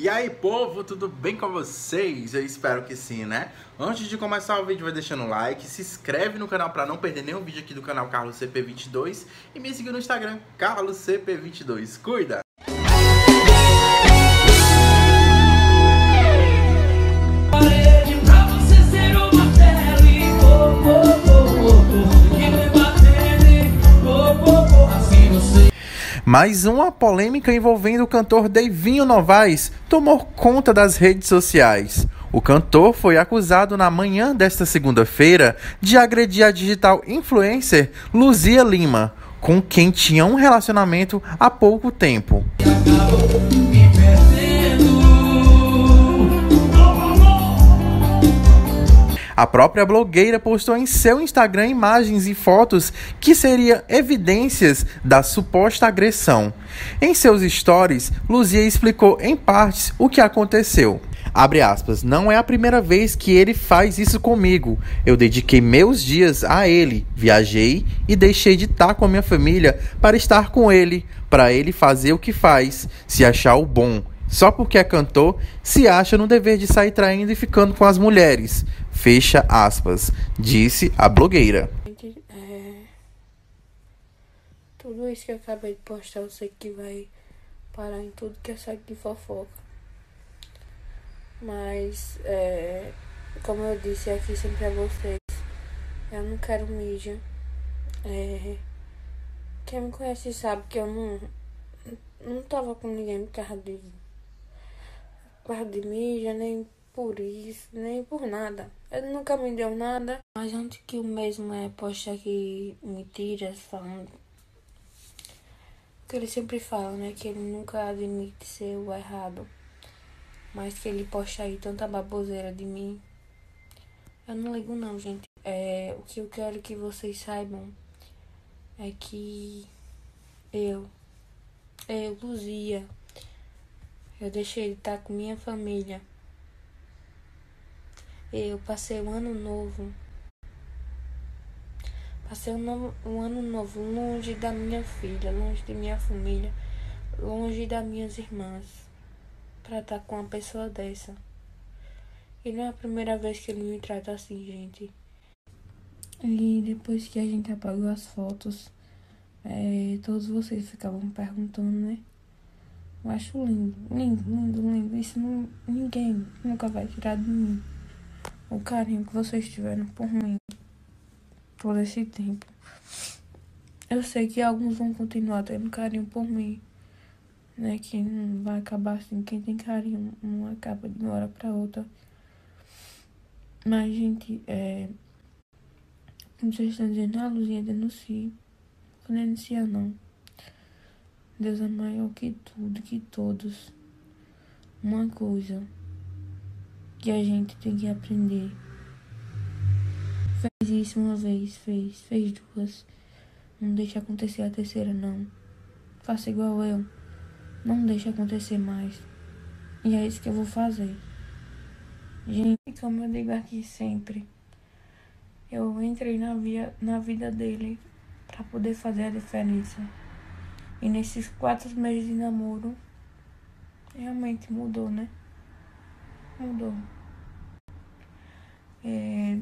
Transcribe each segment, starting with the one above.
E aí, povo, tudo bem com vocês? Eu espero que sim, né? Antes de começar o vídeo, vai deixando o like, se inscreve no canal para não perder nenhum vídeo aqui do canal Carlos CP22 e me siga no Instagram, Carlos CP22. Cuida! Mais uma polêmica envolvendo o cantor Deivinho Novaes tomou conta das redes sociais. O cantor foi acusado na manhã desta segunda-feira de agredir a digital influencer Luzia Lima, com quem tinha um relacionamento há pouco tempo. A própria blogueira postou em seu Instagram imagens e fotos que seriam evidências da suposta agressão. Em seus stories, Luzia explicou em partes o que aconteceu. Abre aspas, não é a primeira vez que ele faz isso comigo. Eu dediquei meus dias a ele, viajei e deixei de estar com a minha família para estar com ele, para ele fazer o que faz, se achar o bom. Só porque é cantor, se acha no dever de sair traindo e ficando com as mulheres. Fecha aspas, disse a blogueira. É... Tudo isso que eu acabei de postar, eu sei que vai parar em tudo que é site de fofoca. Mas, é... como eu disse aqui sempre a vocês, eu não quero mídia. É... Quem me conhece sabe que eu não, não tava com ninguém por causa de, por causa de mídia, nem por isso, nem por nada. Ele nunca me deu nada. Mas antes que o mesmo é posta aqui mentiras falando. Que ele sempre fala, né? Que ele nunca admite ser o errado. Mas que ele posta aí tanta baboseira de mim. Eu não ligo não, gente. É, o que eu quero que vocês saibam é que eu, eu, Luzia, eu deixei de estar com minha família. Eu passei um ano novo. Passei um, novo, um ano novo longe da minha filha, longe de minha família, longe das minhas irmãs. Pra estar com uma pessoa dessa. E não é a primeira vez que ele me trata assim, gente. E depois que a gente apagou as fotos, é, todos vocês ficavam perguntando, né? Eu acho lindo, lindo, lindo, lindo. Isso não, ninguém nunca vai tirar de mim o carinho que vocês tiveram por mim todo esse tempo. Eu sei que alguns vão continuar tendo carinho por mim, né? Que não vai acabar assim. Quem tem carinho não acaba de uma hora pra outra. Mas, gente, é. Como vocês estão dizendo, a luzinha denuncia. Não denuncia, não. Deus é maior que tudo, que todos. Uma coisa que a gente tem que aprender. Fez isso uma vez, fez, fez duas. Não deixa acontecer a terceira, não. Faça igual eu. Não deixa acontecer mais. E é isso que eu vou fazer. Gente, como eu digo aqui sempre, eu entrei na, via, na vida dele para poder fazer a diferença. E nesses quatro meses de namoro, realmente mudou, né? mudou. É,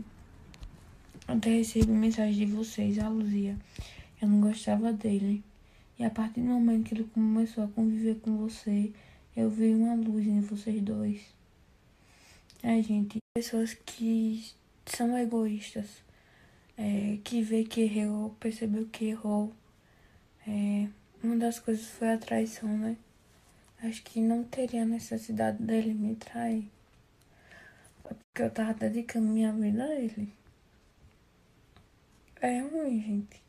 até recebi mensagem de vocês, a Luzia. Eu não gostava dele. E a partir do momento que ele começou a conviver com você, eu vi uma luz em vocês dois. É, gente, pessoas que são egoístas, é, que vê que errou, percebeu que errou. É, uma das coisas foi a traição, né? Acho que não teria necessidade dele me trair. Porque eu tava dedicando minha vida a ele. É ruim, gente.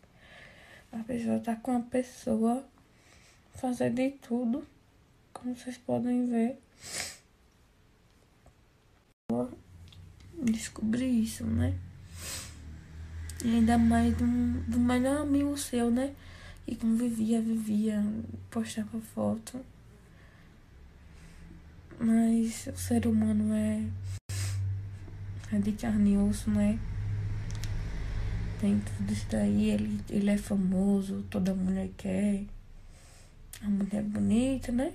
A pessoa tá com a pessoa fazer de tudo, como vocês podem ver. Descobri isso, né? E ainda mais do, do melhor amigo seu, né? E convivia, vivia, postava foto. Mas o ser humano é é de carne e osso, né? Tem tudo isso daí, ele, ele é famoso, toda mulher quer. A mulher é bonita, né?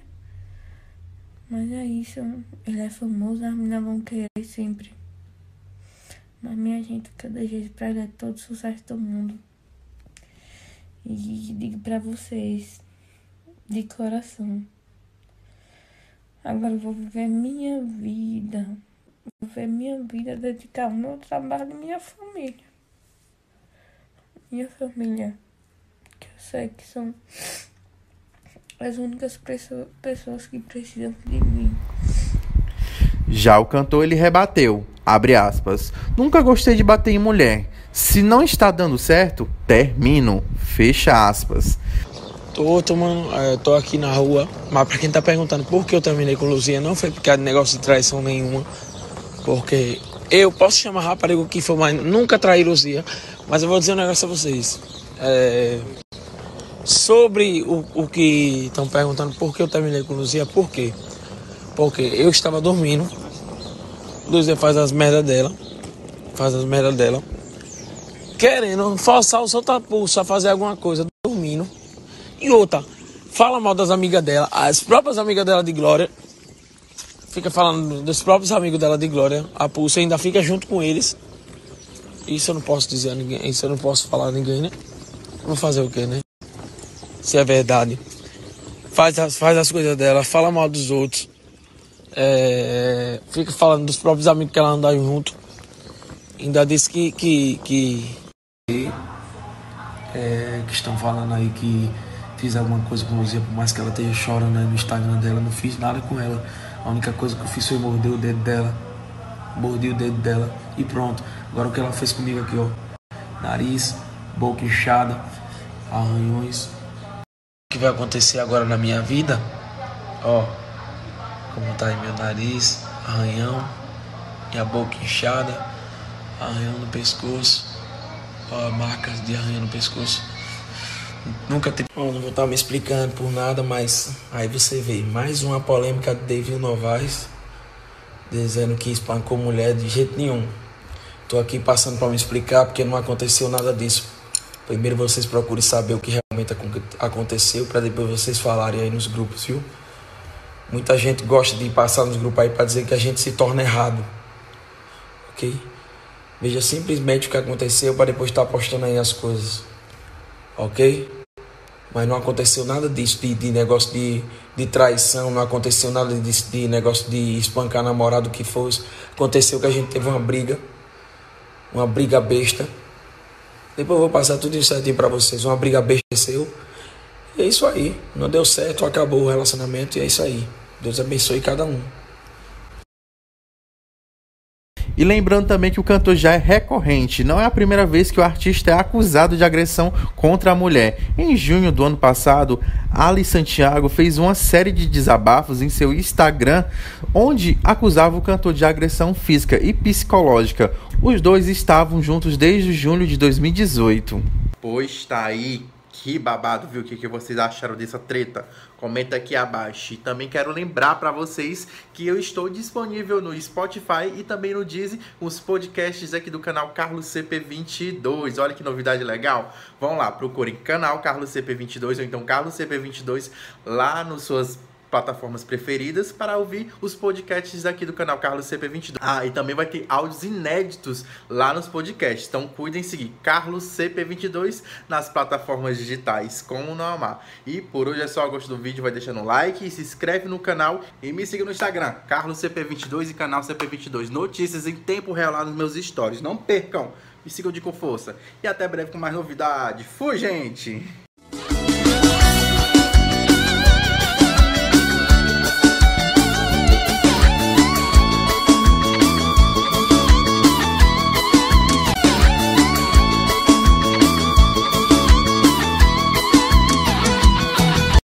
Mas é isso, ele é famoso, as meninas vão querer sempre. Mas minha gente, o que eu desejo pra ele todo sucesso do mundo. E digo pra vocês, de coração. Agora eu vou viver minha vida. Vou viver minha vida, dedicar o meu trabalho e minha família. Minha família. Que eu sei que são as únicas pessoas que precisam de mim. Já o cantor ele rebateu, abre aspas, nunca gostei de bater em mulher. Se não está dando certo, termino, fecha aspas. Tô tomando, é, tô aqui na rua, mas pra quem tá perguntando por que eu terminei com Luzia, não foi por causa de negócio de traição nenhuma, porque eu posso chamar rapariga que for, mas nunca traí Luzia, mas eu vou dizer um negócio a vocês. É, Sobre o, o que estão perguntando por que eu terminei com Luzia, por quê? Porque eu estava dormindo, Luzia faz as merdas dela, faz as merdas dela, querendo forçar o seu tapulso a fazer alguma coisa, dormindo. E outra, fala mal das amigas dela, as próprias amigas dela de Glória, fica falando dos próprios amigos dela de Glória, a Pulsa ainda fica junto com eles. Isso eu não posso dizer a ninguém, isso eu não posso falar a ninguém, né? Vou fazer o quê, né? se é verdade. Faz as, faz as coisas dela, fala mal dos outros. É, fica falando dos próprios amigos que ela anda junto. Ainda disse que. que, que, é, que estão falando aí que fiz alguma coisa com Luzia, por mais que ela esteja chorando aí no Instagram dela, não fiz nada com ela. A única coisa que eu fiz foi morder o dedo dela. Mordi o dedo dela e pronto. Agora o que ela fez comigo aqui, ó. Nariz, boca inchada, arranhões que vai acontecer agora na minha vida, ó, como tá aí meu nariz, arranhão, minha boca inchada, arranhão no pescoço, ó, marcas de arranhão no pescoço. Nunca teve. Bom, não vou estar me explicando por nada, mas aí você vê mais uma polêmica de David Novaes dizendo que espancou mulher de jeito nenhum. Tô aqui passando para me explicar porque não aconteceu nada disso. Primeiro vocês procurem saber o que realmente aconteceu para depois vocês falarem aí nos grupos, viu? Muita gente gosta de passar nos grupos aí para dizer que a gente se torna errado. Ok? Veja simplesmente o que aconteceu para depois estar postando aí as coisas. Ok? Mas não aconteceu nada disso, de, de negócio de, de traição, não aconteceu nada de, de negócio de espancar namorado que fosse. Aconteceu que a gente teve uma briga, uma briga besta depois eu vou passar tudo isso certinho para vocês. Uma briga besta seu. E é isso aí. Não deu certo, acabou o relacionamento e é isso aí. Deus abençoe cada um. E lembrando também que o cantor já é recorrente, não é a primeira vez que o artista é acusado de agressão contra a mulher. Em junho do ano passado, Ali Santiago fez uma série de desabafos em seu Instagram, onde acusava o cantor de agressão física e psicológica. Os dois estavam juntos desde julho de 2018. Pois tá aí que babado, viu? O que, que vocês acharam dessa treta? Comenta aqui abaixo. E também quero lembrar para vocês que eu estou disponível no Spotify e também no Deezer os podcasts aqui do canal Carlos CP22. Olha que novidade legal. Vão lá, procurem canal Carlos CP22 ou então Carlos CP22 lá nos suas plataformas preferidas para ouvir os podcasts aqui do canal Carlos CP22. Ah, e também vai ter áudios inéditos lá nos podcasts. Então cuidem seguir Carlos CP22 nas plataformas digitais, como não amar. E por hoje é só, gostou do vídeo, vai deixando um like, se inscreve no canal e me siga no Instagram, Carlos CP22 e canal CP22. Notícias em tempo real lá nos meus stories. Não percam. Me sigam de com força. E até breve com mais novidade. Fui, gente!